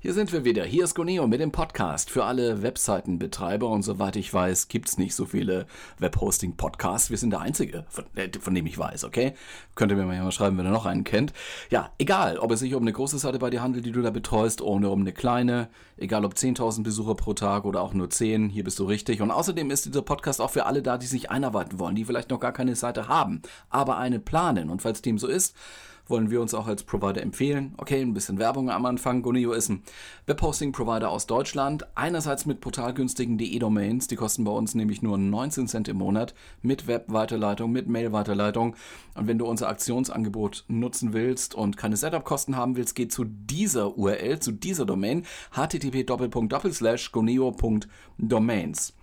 hier sind wir wieder. Hier ist Goneo mit dem Podcast für alle Webseitenbetreiber. Und soweit ich weiß, gibt es nicht so viele Webhosting-Podcasts. Wir sind der einzige, von, äh, von, dem ich weiß, okay? Könnt ihr mir mal schreiben, wenn ihr noch einen kennt. Ja, egal, ob es sich um eine große Seite bei dir handelt, die du da betreust, oder um eine kleine. Egal ob 10.000 Besucher pro Tag oder auch nur 10, hier bist du richtig. Und außerdem ist dieser Podcast auch für alle da, die sich einarbeiten wollen, die vielleicht noch gar keine Seite haben, aber eine planen. Und falls dem so ist, wollen wir uns auch als Provider empfehlen. Okay, ein bisschen Werbung am Anfang. Gonio ist ein Webhosting-Provider aus Deutschland. Einerseits mit portalgünstigen DE-Domains, die kosten bei uns nämlich nur 19 Cent im Monat, mit Web-Weiterleitung, mit Mail-Weiterleitung. Und wenn du unser Aktionsangebot nutzen willst und keine Setup-Kosten haben willst, geh zu dieser URL, zu dieser Domain, http://goneo.domains.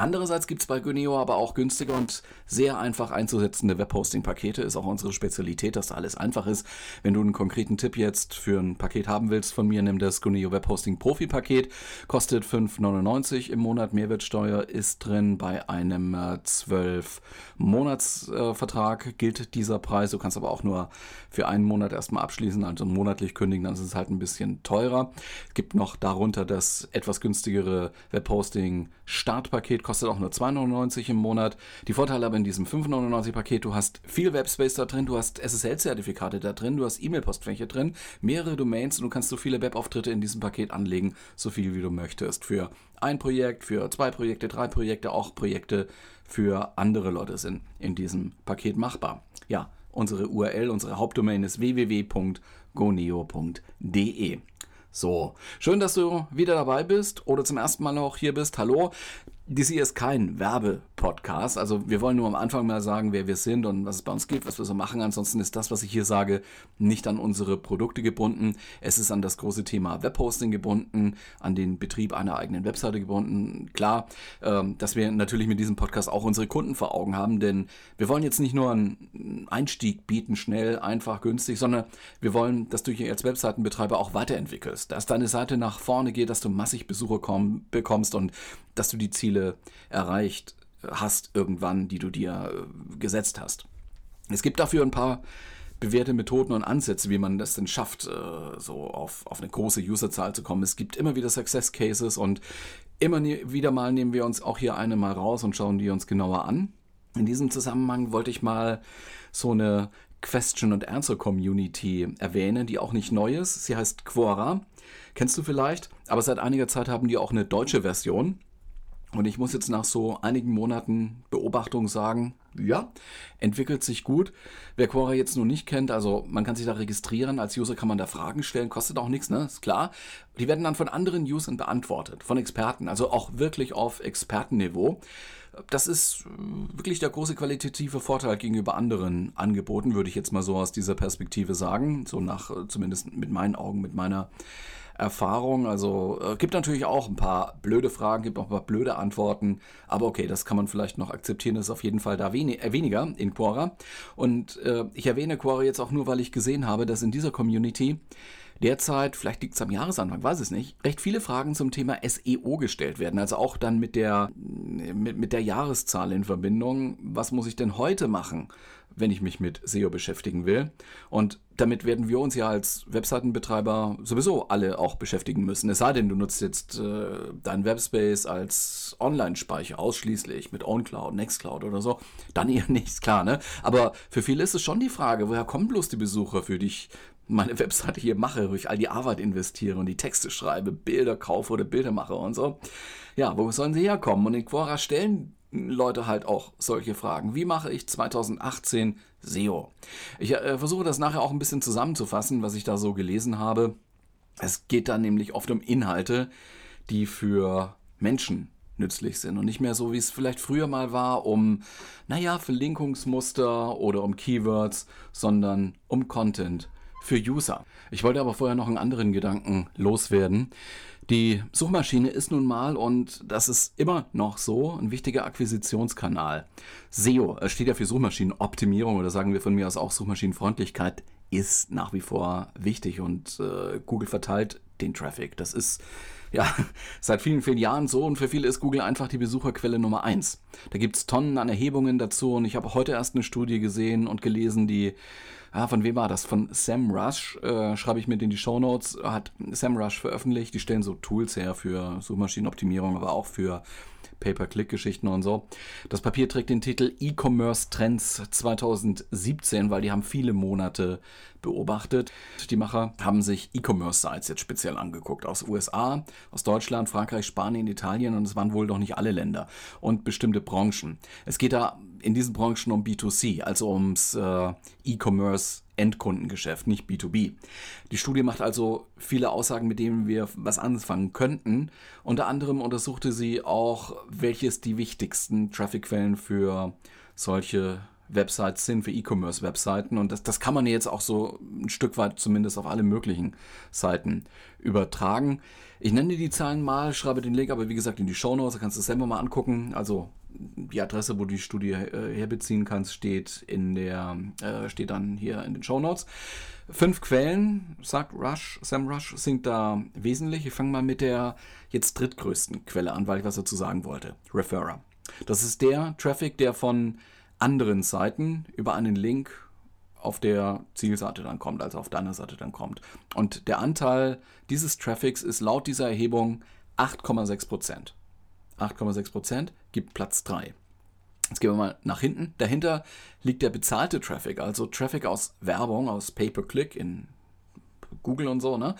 Andererseits gibt es bei Guneo aber auch günstige und sehr einfach einzusetzende Webhosting-Pakete. Ist auch unsere Spezialität, dass da alles einfach ist. Wenn du einen konkreten Tipp jetzt für ein Paket haben willst von mir, nimm das Guneo Webhosting Profi-Paket. Kostet 5,99 im Monat. Mehrwertsteuer ist drin. Bei einem äh, 12-Monats-Vertrag äh, gilt dieser Preis. Du kannst aber auch nur für einen Monat erstmal abschließen, also monatlich kündigen, dann ist es halt ein bisschen teurer. Es gibt noch darunter das etwas günstigere Webhosting Startpaket kostet auch nur 2,99 im Monat. Die Vorteile aber in diesem 5,99 Paket, du hast viel Webspace da drin, du hast SSL-Zertifikate da drin, du hast E-Mail-Postfläche drin, mehrere Domains und du kannst so viele Webauftritte in diesem Paket anlegen, so viel wie du möchtest. Für ein Projekt, für zwei Projekte, drei Projekte, auch Projekte für andere Leute sind in diesem Paket machbar. Ja, unsere URL, unsere Hauptdomain ist www.goneo.de. So, schön, dass du wieder dabei bist oder zum ersten Mal noch hier bist. Hallo. Dies hier ist kein Werbepodcast. Also wir wollen nur am Anfang mal sagen, wer wir sind und was es bei uns gibt, was wir so machen. Ansonsten ist das, was ich hier sage, nicht an unsere Produkte gebunden. Es ist an das große Thema Webhosting gebunden, an den Betrieb einer eigenen Webseite gebunden. Klar, ähm, dass wir natürlich mit diesem Podcast auch unsere Kunden vor Augen haben, denn wir wollen jetzt nicht nur einen Einstieg bieten, schnell, einfach, günstig, sondern wir wollen, dass du hier als Webseitenbetreiber auch weiterentwickelst, dass deine Seite nach vorne geht, dass du massig Besucher komm, bekommst und dass du die Ziele erreicht hast irgendwann, die du dir äh, gesetzt hast. Es gibt dafür ein paar bewährte Methoden und Ansätze, wie man das denn schafft, äh, so auf, auf eine große Userzahl zu kommen. Es gibt immer wieder Success Cases und immer wieder mal nehmen wir uns auch hier eine mal raus und schauen die uns genauer an. In diesem Zusammenhang wollte ich mal so eine Question and Answer Community erwähnen, die auch nicht neu ist. Sie heißt Quora. Kennst du vielleicht? Aber seit einiger Zeit haben die auch eine deutsche Version. Und ich muss jetzt nach so einigen Monaten Beobachtung sagen, ja, entwickelt sich gut. Wer Quora jetzt noch nicht kennt, also man kann sich da registrieren, als User kann man da Fragen stellen, kostet auch nichts, ne? Ist klar. Die werden dann von anderen Usern beantwortet, von Experten, also auch wirklich auf Expertenniveau. Das ist wirklich der große qualitative Vorteil gegenüber anderen Angeboten, würde ich jetzt mal so aus dieser Perspektive sagen, so nach zumindest mit meinen Augen, mit meiner Erfahrung. Also äh, gibt natürlich auch ein paar blöde Fragen, gibt auch ein paar blöde Antworten. Aber okay, das kann man vielleicht noch akzeptieren. Das ist auf jeden Fall da weni äh, weniger in Quora. Und äh, ich erwähne Quora jetzt auch nur, weil ich gesehen habe, dass in dieser Community derzeit, vielleicht liegt es am Jahresanfang, weiß es nicht, recht viele Fragen zum Thema SEO gestellt werden. Also auch dann mit der, mit, mit der Jahreszahl in Verbindung. Was muss ich denn heute machen? Wenn ich mich mit SEO beschäftigen will. Und damit werden wir uns ja als Webseitenbetreiber sowieso alle auch beschäftigen müssen. Es sei denn, du nutzt jetzt äh, deinen Webspace als Online-Speicher ausschließlich mit OwnCloud, Nextcloud oder so, dann eher nichts, klar, ne? Aber für viele ist es schon die Frage, woher kommen bloß die Besucher, für die ich meine Webseite hier mache, wo ich all die Arbeit investiere und die Texte schreibe, Bilder kaufe oder Bilder mache und so. Ja, wo sollen sie herkommen? Und in Quora stellen Leute halt auch solche Fragen. Wie mache ich 2018 SEO? Ich äh, versuche das nachher auch ein bisschen zusammenzufassen, was ich da so gelesen habe. Es geht da nämlich oft um Inhalte, die für Menschen nützlich sind und nicht mehr so, wie es vielleicht früher mal war, um, naja, Verlinkungsmuster oder um Keywords, sondern um Content für User. Ich wollte aber vorher noch einen anderen Gedanken loswerden. Die Suchmaschine ist nun mal, und das ist immer noch so, ein wichtiger Akquisitionskanal. SEO steht ja für Suchmaschinenoptimierung oder sagen wir von mir aus auch Suchmaschinenfreundlichkeit ist nach wie vor wichtig und äh, Google verteilt den Traffic. Das ist ja seit vielen, vielen Jahren so und für viele ist Google einfach die Besucherquelle Nummer eins. Da gibt es Tonnen an Erhebungen dazu und ich habe heute erst eine Studie gesehen und gelesen, die ah, von wem war das? Von Sam Rush, äh, schreibe ich mit in die Show Notes, hat Sam Rush veröffentlicht. Die stellen so Tools her für Suchmaschinenoptimierung, aber auch für Pay-per-Click-Geschichten und so. Das Papier trägt den Titel E-Commerce Trends 2017, weil die haben viele Monate beobachtet. Die Macher haben sich E-Commerce-Sites jetzt speziell angeguckt. Aus USA, aus Deutschland, Frankreich, Spanien, Italien und es waren wohl doch nicht alle Länder und bestimmte Branchen. Es geht da in diesen Branchen um B2C, also ums äh, E-Commerce Endkundengeschäft, nicht B2B. Die Studie macht also viele Aussagen, mit denen wir was anfangen könnten. Unter anderem untersuchte sie auch, welches die wichtigsten Trafficquellen für solche Websites sind, für E-Commerce-Webseiten. Und das, das kann man jetzt auch so ein Stück weit zumindest auf alle möglichen Seiten übertragen. Ich nenne dir die Zahlen mal, schreibe den Link aber wie gesagt in die Show Notes, da kannst du es selber mal angucken. Also die Adresse, wo du die Studie äh, herbeziehen kannst, steht in der, äh, steht dann hier in den Show Notes. Fünf Quellen, sagt Rush, Sam Rush, sind da wesentlich. Ich fange mal mit der jetzt drittgrößten Quelle an, weil ich was dazu sagen wollte. Referrer. Das ist der Traffic, der von anderen Seiten über einen Link auf der Zielseite dann kommt, also auf deiner Seite dann kommt. Und der Anteil dieses Traffics ist laut dieser Erhebung 8,6 Prozent. 8,6 Prozent gibt Platz 3. Jetzt gehen wir mal nach hinten. Dahinter liegt der bezahlte Traffic, also Traffic aus Werbung, aus Pay-per-Click in Google und so, ne?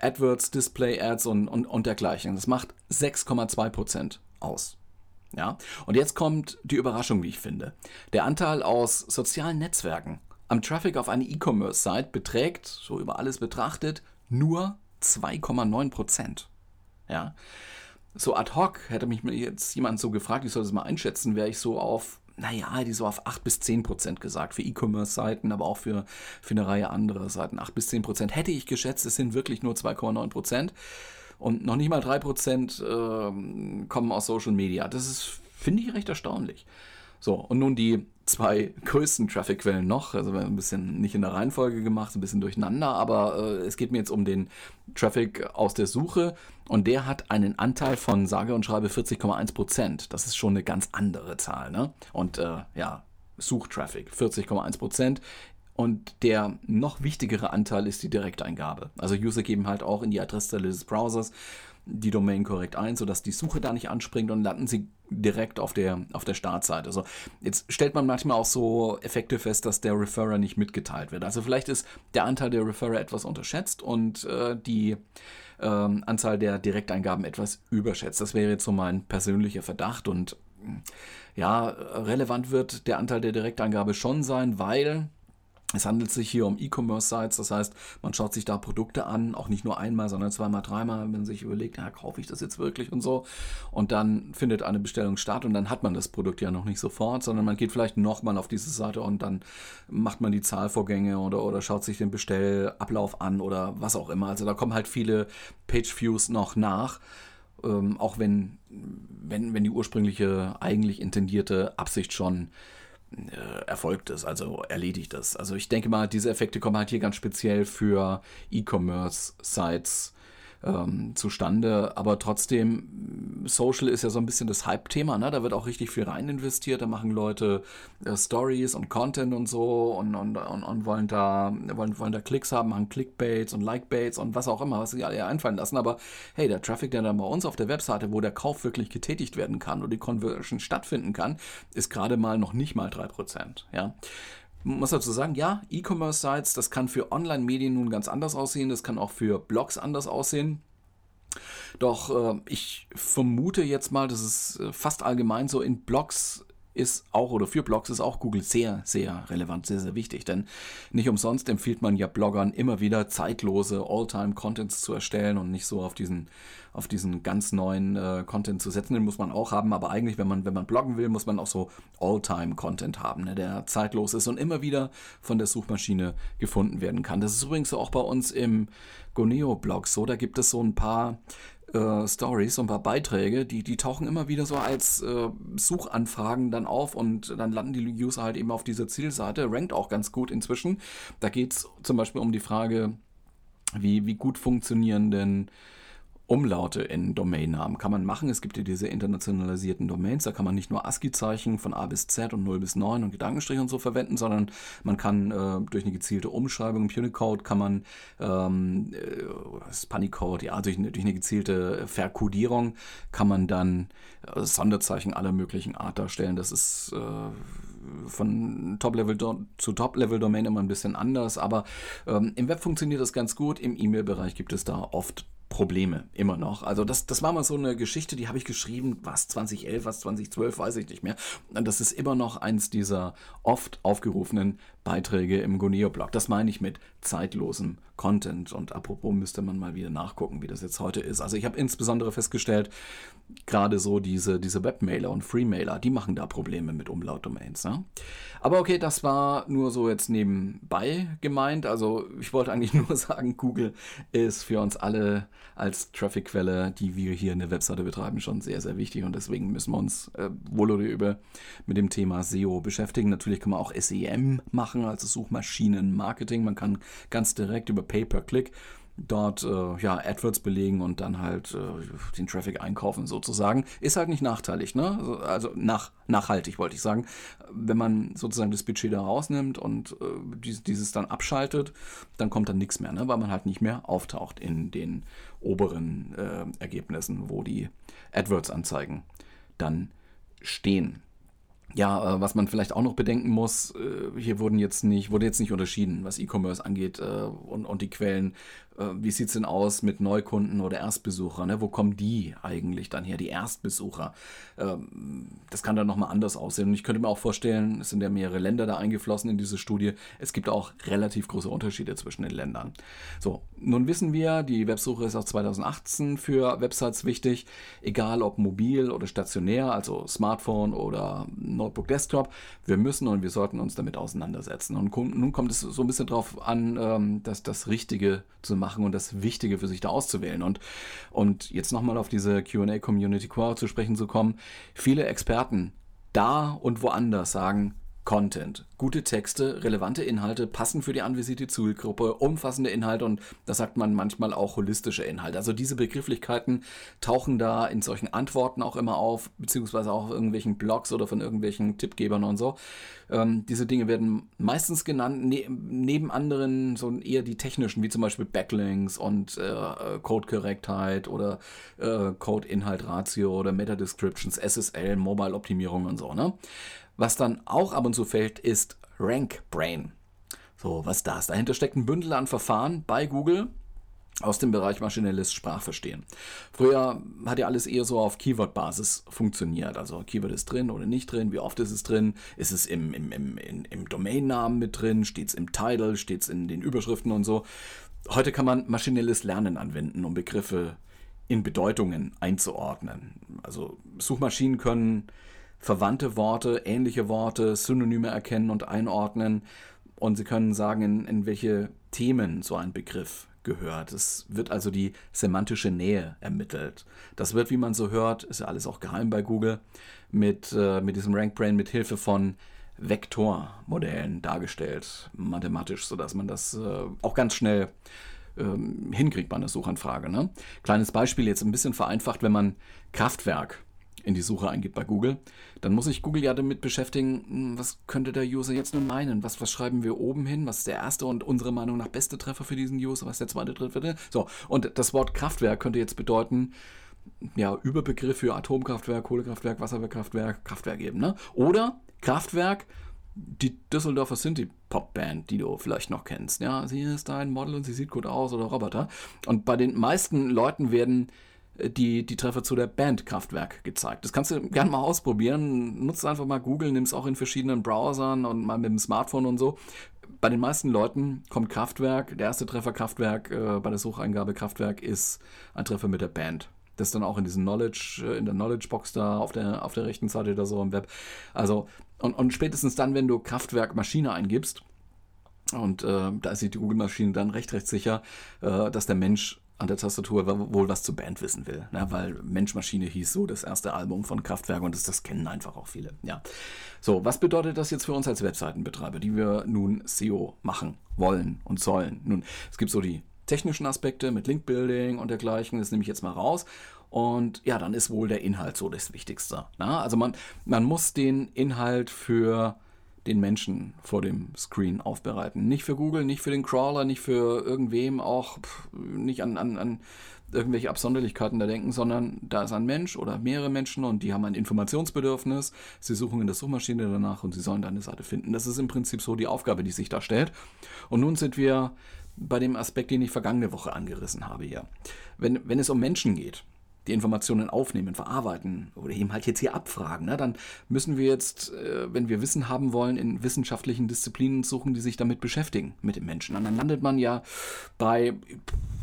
AdWords, Display-Ads und, und, und dergleichen. Das macht 6,2 Prozent aus. Ja, und jetzt kommt die Überraschung, wie ich finde. Der Anteil aus sozialen Netzwerken am Traffic auf eine E-Commerce-Site beträgt, so über alles betrachtet, nur 2,9 Prozent. Ja, so ad hoc hätte mich jetzt jemand so gefragt, ich soll das mal einschätzen, wäre ich so auf, naja, die so auf 8 bis 10 Prozent gesagt, für E-Commerce-Seiten, aber auch für, für eine Reihe anderer Seiten. 8 bis 10 Prozent hätte ich geschätzt, es sind wirklich nur 2,9 Prozent. Und noch nicht mal 3 Prozent äh, kommen aus Social Media. Das ist, finde ich, recht erstaunlich. So, und nun die zwei größten Traffic-Quellen noch. Also ein bisschen nicht in der Reihenfolge gemacht, ein bisschen durcheinander, aber äh, es geht mir jetzt um den Traffic aus der Suche und der hat einen Anteil von sage und schreibe 40,1 Prozent. Das ist schon eine ganz andere Zahl. Ne? Und äh, ja, Suchtraffic 40,1 Prozent. Und der noch wichtigere Anteil ist die Direkteingabe. Also User geben halt auch in die Adressstelle des Browsers die Domain korrekt ein, sodass die Suche da nicht anspringt und landen sie direkt auf der, auf der Startseite. Also jetzt stellt man manchmal auch so Effekte fest, dass der Referrer nicht mitgeteilt wird. Also vielleicht ist der Anteil der Referrer etwas unterschätzt und äh, die ähm, Anzahl der Direkteingaben etwas überschätzt. Das wäre jetzt so mein persönlicher Verdacht und ja, relevant wird der Anteil der Direkteingabe schon sein, weil es handelt sich hier um E-Commerce-Sites, das heißt, man schaut sich da Produkte an, auch nicht nur einmal, sondern zweimal, dreimal, wenn man sich überlegt, ja, kaufe ich das jetzt wirklich und so. Und dann findet eine Bestellung statt und dann hat man das Produkt ja noch nicht sofort, sondern man geht vielleicht nochmal auf diese Seite und dann macht man die Zahlvorgänge oder, oder schaut sich den Bestellablauf an oder was auch immer. Also da kommen halt viele Page-Views noch nach. Ähm, auch wenn, wenn, wenn die ursprüngliche, eigentlich intendierte Absicht schon äh, erfolgt ist, also erledigt ist. Also ich denke mal, diese Effekte kommen halt hier ganz speziell für E-Commerce-Sites ähm, zustande. Aber trotzdem, Social ist ja so ein bisschen das Hype-Thema, ne? Da wird auch richtig viel rein investiert. Da machen Leute äh, Stories und Content und so und, und, und, und, wollen, da, wollen, wollen da Klicks haben, machen Clickbaits und Likebaits und was auch immer, was sie alle einfallen lassen. Aber hey, der Traffic, der dann bei uns auf der Webseite, wo der Kauf wirklich getätigt werden kann und die Conversion stattfinden kann, ist gerade mal noch nicht mal 3%. Ja muss dazu sagen, ja, E-Commerce-Sites, das kann für Online-Medien nun ganz anders aussehen, das kann auch für Blogs anders aussehen. Doch äh, ich vermute jetzt mal, dass es äh, fast allgemein so in Blogs ist auch oder für Blogs ist auch Google sehr, sehr relevant, sehr, sehr wichtig. Denn nicht umsonst empfiehlt man ja Bloggern immer wieder zeitlose All-Time-Contents zu erstellen und nicht so auf diesen, auf diesen ganz neuen äh, Content zu setzen. Den muss man auch haben, aber eigentlich, wenn man, wenn man bloggen will, muss man auch so All-Time-Content haben, ne, der zeitlos ist und immer wieder von der Suchmaschine gefunden werden kann. Das ist übrigens auch bei uns im Goneo-Blog so. Da gibt es so ein paar äh, Stories, so ein paar Beiträge, die, die tauchen immer wieder so als äh, Suchanfragen dann auf und dann landen die User halt eben auf dieser Zielseite, rankt auch ganz gut inzwischen. Da geht es zum Beispiel um die Frage, wie, wie gut funktionieren denn Umlaute in Domainnamen kann man machen. Es gibt ja diese internationalisierten Domains, da kann man nicht nur ASCII-Zeichen von A bis Z und 0 bis 9 und Gedankenstrich und so verwenden, sondern man kann äh, durch eine gezielte Umschreibung im Unicode kann man ähm, äh, Panicode, ja, durch, durch, eine gezielte Verkodierung kann man dann äh, Sonderzeichen aller möglichen Art darstellen. Das ist äh, von Top-Level zu Top-Level-Domain immer ein bisschen anders, aber ähm, im Web funktioniert das ganz gut. Im E-Mail-Bereich gibt es da oft Probleme, immer noch. Also das, das war mal so eine Geschichte, die habe ich geschrieben, was 2011, was 2012, weiß ich nicht mehr. Und das ist immer noch eins dieser oft aufgerufenen Beiträge im Goneo-Blog. Das meine ich mit zeitlosem Content. Und apropos müsste man mal wieder nachgucken, wie das jetzt heute ist. Also ich habe insbesondere festgestellt, gerade so diese, diese Webmailer und Freemailer, die machen da Probleme mit Umlautdomains. Ne? Aber okay, das war nur so jetzt nebenbei gemeint. Also ich wollte eigentlich nur sagen, Google ist für uns alle als Traffic-Quelle, die wir hier in der Webseite betreiben, schon sehr, sehr wichtig. Und deswegen müssen wir uns äh, wohl oder übel mit dem Thema SEO beschäftigen. Natürlich kann man auch SEM machen, also Suchmaschinenmarketing. Man kann ganz direkt über Pay-per-Click dort äh, ja, AdWords belegen und dann halt äh, den Traffic einkaufen sozusagen. Ist halt nicht nachteilig, ne? Also, also nach, nachhaltig wollte ich sagen. Wenn man sozusagen das Budget da rausnimmt und äh, dies, dieses dann abschaltet, dann kommt dann nichts mehr, ne? weil man halt nicht mehr auftaucht in den oberen äh, Ergebnissen, wo die AdWords-Anzeigen dann stehen. Ja, äh, was man vielleicht auch noch bedenken muss, äh, hier wurden jetzt nicht, wurde jetzt nicht unterschieden, was E-Commerce angeht äh, und, und die Quellen wie sieht es denn aus mit Neukunden oder Erstbesuchern? Ne? Wo kommen die eigentlich dann her, die Erstbesucher? Ähm, das kann dann nochmal anders aussehen. Und ich könnte mir auch vorstellen, es sind ja mehrere Länder da eingeflossen in diese Studie. Es gibt auch relativ große Unterschiede zwischen den Ländern. So, nun wissen wir, die Websuche ist auch 2018 für Websites wichtig, egal ob mobil oder stationär, also Smartphone oder Notebook, Desktop. Wir müssen und wir sollten uns damit auseinandersetzen. Und nun kommt es so ein bisschen drauf an, ähm, dass das Richtige zu machen und das Wichtige für sich da auszuwählen. Und, und jetzt nochmal auf diese QA Community Core zu sprechen zu kommen. Viele Experten da und woanders sagen, Content. Gute Texte, relevante Inhalte, passen für die anvisierte Zielgruppe, umfassende Inhalte und das sagt man manchmal auch holistische Inhalte. Also diese Begrifflichkeiten tauchen da in solchen Antworten auch immer auf, beziehungsweise auch auf irgendwelchen Blogs oder von irgendwelchen Tippgebern und so. Ähm, diese Dinge werden meistens genannt, ne neben anderen so eher die technischen, wie zum Beispiel Backlinks und äh, Codekorrektheit oder äh, Code-Inhalt-Ratio oder Meta-Descriptions, SSL, Mobile-Optimierung und so. Ne? Was dann auch ab und zu fällt, ist RankBrain. So, was das? Dahinter steckt ein Bündel an Verfahren bei Google aus dem Bereich maschinelles Sprachverstehen. Früher hat ja alles eher so auf Keyword-Basis funktioniert. Also Keyword ist drin oder nicht drin, wie oft ist es drin, ist es im, im, im, im Domainnamen mit drin, steht es im Title, steht es in den Überschriften und so. Heute kann man maschinelles Lernen anwenden, um Begriffe in Bedeutungen einzuordnen. Also Suchmaschinen können verwandte Worte, ähnliche Worte, Synonyme erkennen und einordnen. Und sie können sagen, in, in welche Themen so ein Begriff gehört. Es wird also die semantische Nähe ermittelt. Das wird, wie man so hört, ist ja alles auch geheim bei Google, mit, äh, mit diesem RankBrain mit Hilfe von Vektormodellen dargestellt, mathematisch, sodass man das äh, auch ganz schnell ähm, hinkriegt bei einer Suchanfrage. Ne? Kleines Beispiel jetzt ein bisschen vereinfacht, wenn man Kraftwerk in die Suche eingibt bei Google, dann muss sich Google ja damit beschäftigen, hm, was könnte der User jetzt nun meinen? Was, was schreiben wir oben hin? Was ist der erste und unserer Meinung nach beste Treffer für diesen User? Was ist der zweite, dritte, vierte? So, und das Wort Kraftwerk könnte jetzt bedeuten, ja, Überbegriff für Atomkraftwerk, Kohlekraftwerk, Wasserkraftwerk, Kraftwerk eben, ne? Oder Kraftwerk, die Düsseldorfer Synthie-Pop-Band, die du vielleicht noch kennst. Ja, sie ist ein Model und sie sieht gut aus oder Roboter. Und bei den meisten Leuten werden die, die Treffer zu der Band Kraftwerk gezeigt. Das kannst du gerne mal ausprobieren. Nutzt einfach mal Google, nimm es auch in verschiedenen Browsern und mal mit dem Smartphone und so. Bei den meisten Leuten kommt Kraftwerk, der erste Treffer Kraftwerk äh, bei der Sucheingabe Kraftwerk ist ein Treffer mit der Band. Das ist dann auch in diesem Knowledge, äh, in der Knowledge Box da auf der, auf der rechten Seite oder so im Web. Also, und, und spätestens dann, wenn du Kraftwerk Maschine eingibst, und äh, da ist die Google-Maschine dann recht, recht sicher, äh, dass der Mensch an der Tastatur wohl was zur Band wissen will. Ne? Weil Mensch-Maschine hieß so das erste Album von Kraftwerk und das, das kennen einfach auch viele. Ja. So, was bedeutet das jetzt für uns als Webseitenbetreiber, die wir nun SEO machen wollen und sollen? Nun, es gibt so die technischen Aspekte mit Linkbuilding und dergleichen, das nehme ich jetzt mal raus. Und ja, dann ist wohl der Inhalt so das Wichtigste. Na? Also man, man muss den Inhalt für den Menschen vor dem Screen aufbereiten. Nicht für Google, nicht für den Crawler, nicht für irgendwem, auch nicht an, an, an irgendwelche Absonderlichkeiten da denken, sondern da ist ein Mensch oder mehrere Menschen und die haben ein Informationsbedürfnis. Sie suchen in der Suchmaschine danach und sie sollen dann eine Seite finden. Das ist im Prinzip so die Aufgabe, die sich da stellt. Und nun sind wir bei dem Aspekt, den ich vergangene Woche angerissen habe hier. Wenn, wenn es um Menschen geht, die Informationen aufnehmen, verarbeiten oder eben halt jetzt hier abfragen, ne, dann müssen wir jetzt, äh, wenn wir Wissen haben wollen, in wissenschaftlichen Disziplinen suchen, die sich damit beschäftigen, mit dem Menschen. Und dann landet man ja bei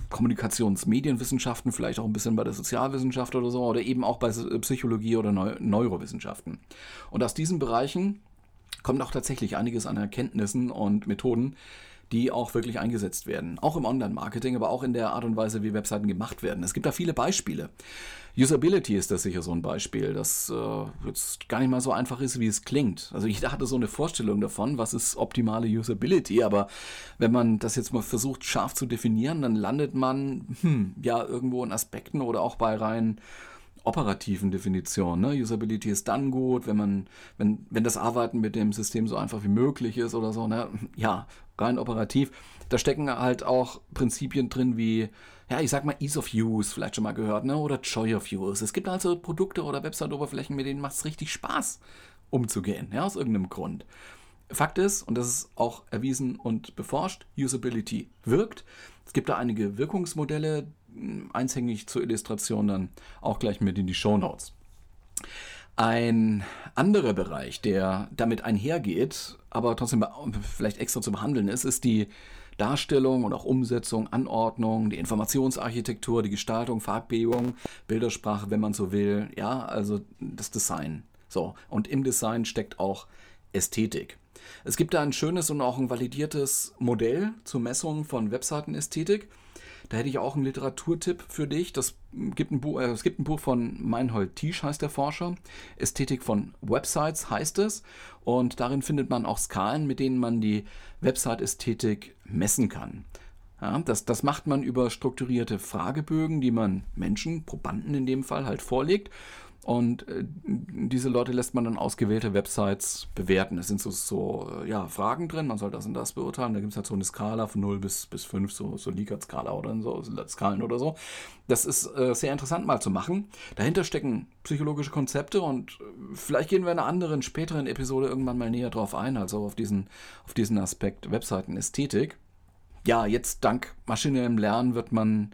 Kommunikationsmedienwissenschaften, vielleicht auch ein bisschen bei der Sozialwissenschaft oder so, oder eben auch bei Psychologie oder Neu Neurowissenschaften. Und aus diesen Bereichen kommt auch tatsächlich einiges an Erkenntnissen und Methoden, die auch wirklich eingesetzt werden. Auch im Online-Marketing, aber auch in der Art und Weise, wie Webseiten gemacht werden. Es gibt da viele Beispiele. Usability ist das sicher so ein Beispiel, das äh, jetzt gar nicht mal so einfach ist, wie es klingt. Also ich hatte so eine Vorstellung davon, was ist optimale Usability, aber wenn man das jetzt mal versucht scharf zu definieren, dann landet man hm, ja irgendwo in Aspekten oder auch bei rein operativen Definitionen. Ne? Usability ist dann gut, wenn man, wenn, wenn das Arbeiten mit dem System so einfach wie möglich ist oder so. Ne? Ja, rein operativ. Da stecken halt auch Prinzipien drin wie, ja, ich sag mal Ease of Use, vielleicht schon mal gehört, ne? Oder Joy of Use. Es gibt also Produkte oder Website-Oberflächen, mit denen macht es richtig Spaß umzugehen, ja, aus irgendeinem Grund. Fakt ist, und das ist auch erwiesen und beforscht, Usability wirkt. Es gibt da einige Wirkungsmodelle, eins hänge ich zur Illustration dann auch gleich mit in die Show Notes. Ein anderer Bereich, der damit einhergeht, aber trotzdem vielleicht extra zu behandeln ist, ist die Darstellung und auch Umsetzung, Anordnung, die Informationsarchitektur, die Gestaltung, Farbbehung, Bildersprache, wenn man so will, ja, also das Design. So, und im Design steckt auch Ästhetik. Es gibt da ein schönes und auch ein validiertes Modell zur Messung von Webseitenästhetik. Da hätte ich auch einen Literaturtipp für dich. Das gibt ein Buch, äh, es gibt ein Buch von Meinhold Tiesch, heißt der Forscher. Ästhetik von Websites heißt es. Und darin findet man auch Skalen, mit denen man die Website-Ästhetik messen kann. Ja, das, das macht man über strukturierte Fragebögen, die man Menschen, Probanden in dem Fall, halt vorlegt. Und äh, diese Leute lässt man dann ausgewählte Websites bewerten. Es sind so, so ja, Fragen drin, man soll das und das beurteilen. Da gibt es halt so eine Skala von 0 bis, bis 5, so, so Likert-Skala oder so, Skalen oder so. Das ist äh, sehr interessant mal zu machen. Dahinter stecken psychologische Konzepte und äh, vielleicht gehen wir in einer anderen, späteren Episode irgendwann mal näher drauf ein, also auf diesen, auf diesen Aspekt Webseitenästhetik. Ja, jetzt dank maschinellem Lernen wird man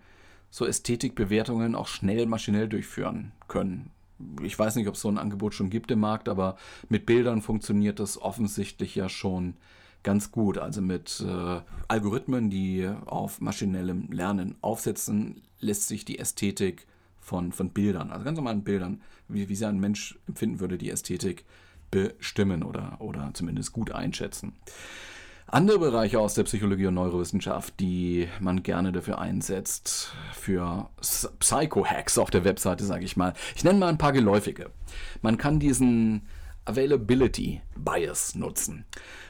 so Ästhetikbewertungen auch schnell maschinell durchführen können ich weiß nicht, ob es so ein Angebot schon gibt im Markt, aber mit Bildern funktioniert das offensichtlich ja schon ganz gut. Also mit äh, Algorithmen, die auf maschinellem Lernen aufsetzen, lässt sich die Ästhetik von, von Bildern, also ganz normalen Bildern, wie, wie sie ein Mensch empfinden würde, die Ästhetik bestimmen oder, oder zumindest gut einschätzen. Andere Bereiche aus der Psychologie und Neurowissenschaft, die man gerne dafür einsetzt, für Psycho-Hacks auf der Webseite, sage ich mal. Ich nenne mal ein paar geläufige. Man kann diesen Availability Bias nutzen.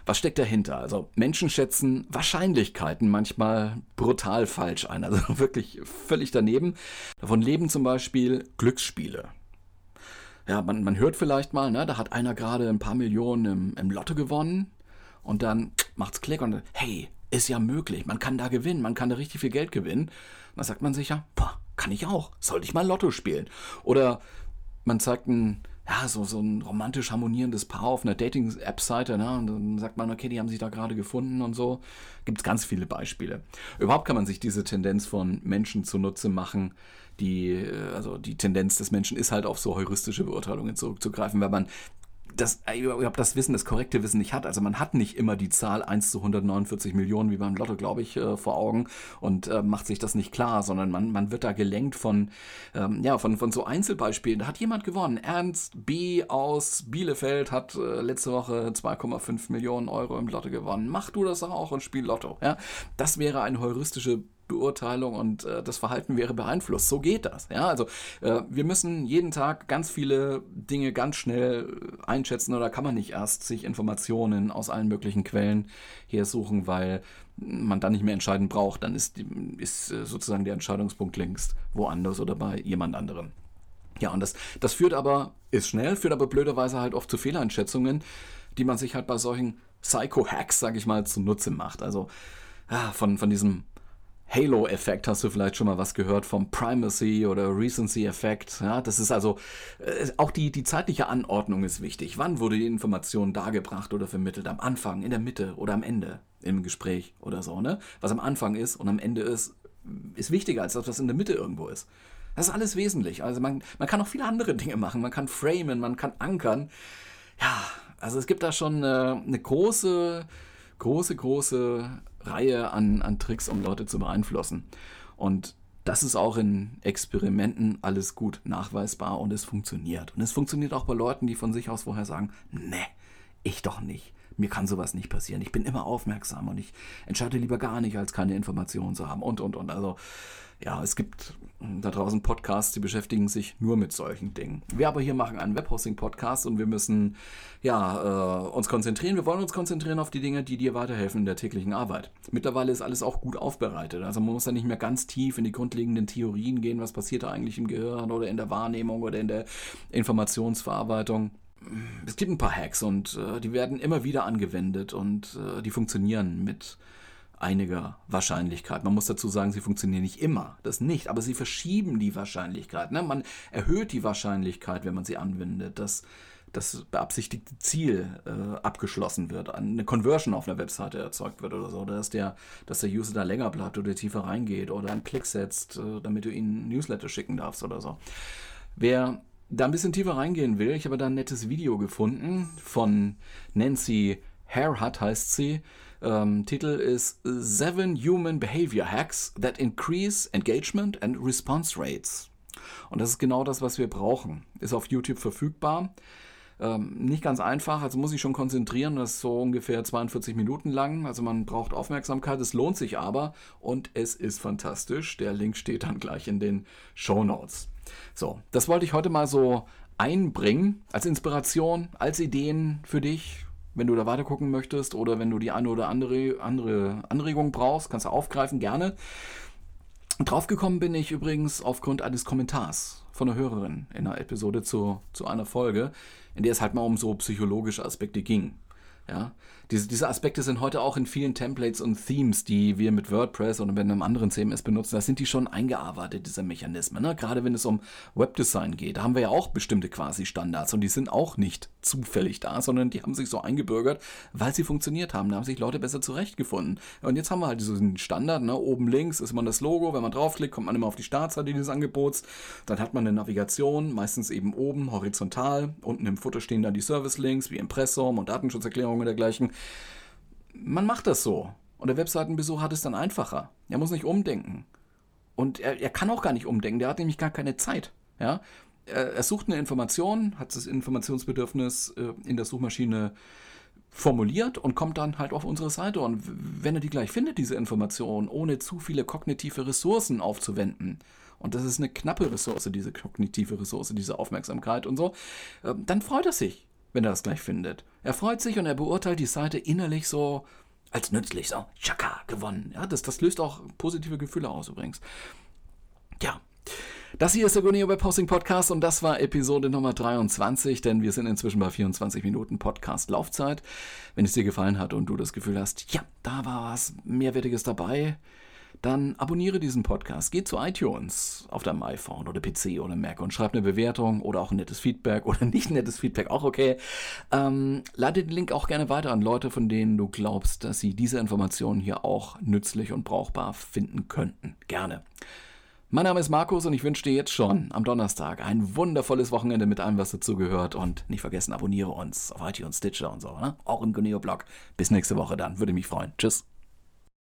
Was steckt dahinter? Also Menschen schätzen Wahrscheinlichkeiten manchmal brutal falsch ein, also wirklich völlig daneben. Davon leben zum Beispiel Glücksspiele. Ja, man, man hört vielleicht mal, ne, da hat einer gerade ein paar Millionen im, im Lotto gewonnen und dann macht's Klick und hey, ist ja möglich, man kann da gewinnen, man kann da richtig viel Geld gewinnen. Und dann sagt man sich ja, boah, kann ich auch, sollte ich mal Lotto spielen. Oder man zeigt ein, ja, so, so ein romantisch harmonierendes Paar auf einer Dating-App-Seite, ne? Und dann sagt man, okay, die haben sich da gerade gefunden und so. Gibt es ganz viele Beispiele. Überhaupt kann man sich diese Tendenz von Menschen zunutze machen, die, äh, also die Tendenz des Menschen ist halt auf so heuristische Beurteilungen zurückzugreifen, wenn man das, äh, überhaupt das Wissen, das korrekte Wissen nicht hat. Also man hat nicht immer die Zahl 1 zu 149 Millionen wie beim Lotto, glaube ich, äh, vor Augen und äh, macht sich das nicht klar, sondern man, man wird da gelenkt von, ähm, ja, von, von so Einzelbeispielen. Da hat jemand gewonnen. Ernst B. aus Bielefeld hat äh, letzte Woche 2,5 Millionen Euro im Lotto gewonnen. Mach du das auch und spiel Lotto. Ja? Das wäre eine heuristische Beurteilung und äh, das Verhalten wäre beeinflusst. So geht das. Ja, also äh, wir müssen jeden Tag ganz viele Dinge ganz schnell einschätzen oder kann man nicht erst sich Informationen aus allen möglichen Quellen her suchen, weil man dann nicht mehr entscheiden braucht. Dann ist, ist äh, sozusagen der Entscheidungspunkt längst woanders oder bei jemand anderem. Ja, und das, das führt aber, ist schnell, führt aber blöderweise halt oft zu Fehleinschätzungen, die man sich halt bei solchen Psycho-Hacks, sag ich mal, zunutze macht. Also ja, von, von diesem Halo-Effekt hast du vielleicht schon mal was gehört vom Primacy oder Recency-Effekt. Ja, das ist also äh, auch die, die zeitliche Anordnung ist wichtig. Wann wurde die Information dargebracht oder vermittelt? Am Anfang, in der Mitte oder am Ende im Gespräch oder so. Ne? Was am Anfang ist und am Ende ist, ist wichtiger als das, was in der Mitte irgendwo ist. Das ist alles wesentlich. Also man, man kann auch viele andere Dinge machen. Man kann framen, man kann ankern. Ja, also es gibt da schon eine, eine große, große, große Reihe an, an Tricks, um Leute zu beeinflussen. Und das ist auch in Experimenten alles gut nachweisbar und es funktioniert. Und es funktioniert auch bei Leuten, die von sich aus vorher sagen, ne, ich doch nicht. Mir kann sowas nicht passieren. Ich bin immer aufmerksam und ich entscheide lieber gar nicht, als keine Informationen zu haben und, und, und. Also ja, es gibt da draußen Podcasts, die beschäftigen sich nur mit solchen Dingen. Wir aber hier machen einen Webhosting-Podcast und wir müssen ja, äh, uns konzentrieren. Wir wollen uns konzentrieren auf die Dinge, die dir weiterhelfen in der täglichen Arbeit. Mittlerweile ist alles auch gut aufbereitet. Also man muss da nicht mehr ganz tief in die grundlegenden Theorien gehen, was passiert da eigentlich im Gehirn oder in der Wahrnehmung oder in der Informationsverarbeitung es gibt ein paar Hacks und äh, die werden immer wieder angewendet und äh, die funktionieren mit einiger Wahrscheinlichkeit. Man muss dazu sagen, sie funktionieren nicht immer, das nicht, aber sie verschieben die Wahrscheinlichkeit. Ne? Man erhöht die Wahrscheinlichkeit, wenn man sie anwendet, dass das beabsichtigte Ziel äh, abgeschlossen wird, eine Conversion auf einer Webseite erzeugt wird oder so, oder dass der, dass der User da länger bleibt oder tiefer reingeht oder einen Klick setzt, äh, damit du ihnen Newsletter schicken darfst oder so. Wer da ein bisschen tiefer reingehen will, ich habe da ein nettes Video gefunden von Nancy Hairhut heißt sie. Ähm, Titel ist Seven Human Behavior Hacks that Increase Engagement and Response Rates. Und das ist genau das, was wir brauchen. Ist auf YouTube verfügbar. Ähm, nicht ganz einfach, also muss ich schon konzentrieren. Das ist so ungefähr 42 Minuten lang. Also man braucht Aufmerksamkeit. Es lohnt sich aber und es ist fantastisch. Der Link steht dann gleich in den Show Notes. So, das wollte ich heute mal so einbringen als Inspiration, als Ideen für dich, wenn du da weiter gucken möchtest oder wenn du die eine oder andere, andere Anregung brauchst, kannst du aufgreifen, gerne. Draufgekommen bin ich übrigens aufgrund eines Kommentars von einer Hörerin in einer Episode zu, zu einer Folge, in der es halt mal um so psychologische Aspekte ging. Ja, diese, diese Aspekte sind heute auch in vielen Templates und Themes, die wir mit WordPress oder mit einem anderen CMS benutzen. Da sind die schon eingearbeitet, diese Mechanismen. Ne? Gerade wenn es um Webdesign geht, da haben wir ja auch bestimmte quasi Standards und die sind auch nicht zufällig da, sondern die haben sich so eingebürgert, weil sie funktioniert haben. Da haben sich Leute besser zurechtgefunden. Und jetzt haben wir halt diesen Standard, ne? oben links ist man das Logo, wenn man draufklickt, kommt man immer auf die Startseite dieses Angebots. Dann hat man eine Navigation, meistens eben oben horizontal. Unten im Footer stehen dann die Service-Links wie Impressum und Datenschutzerklärungen und dergleichen. Man macht das so. Und der Webseitenbesucher hat es dann einfacher. Er muss nicht umdenken. Und er, er kann auch gar nicht umdenken, der hat nämlich gar keine Zeit. Ja? Er, sucht eine Information, hat das Informationsbedürfnis äh, in der Suchmaschine formuliert und kommt dann halt auf unsere Seite. Und wenn er die gleich findet, diese Information, ohne zu viele kognitive Ressourcen aufzuwenden, und das ist eine knappe Ressource, diese kognitive Ressource, diese Aufmerksamkeit und so, äh, dann freut er sich wenn er das gleich findet. Er freut sich und er beurteilt die Seite innerlich so als nützlich. So, Chaka, gewonnen. Ja, das, das löst auch positive Gefühle aus übrigens. Das hier ist der Goneo Web Hosting Podcast und das war Episode Nummer 23, denn wir sind inzwischen bei 24 Minuten Podcast Laufzeit. Wenn es dir gefallen hat und du das Gefühl hast, ja, da war was Mehrwertiges dabei, dann abonniere diesen Podcast. Geh zu iTunes auf deinem iPhone oder PC oder Mac und schreib eine Bewertung oder auch ein nettes Feedback oder nicht nettes Feedback, auch okay. Ähm, leite den Link auch gerne weiter an Leute, von denen du glaubst, dass sie diese Informationen hier auch nützlich und brauchbar finden könnten. Gerne. Mein Name ist Markus und ich wünsche dir jetzt schon am Donnerstag ein wundervolles Wochenende mit allem, was dazu gehört. Und nicht vergessen, abonniere uns auf iTunes, Stitcher und so. Ne? Auch im Guneo-Blog. Bis nächste Woche dann. Würde mich freuen. Tschüss.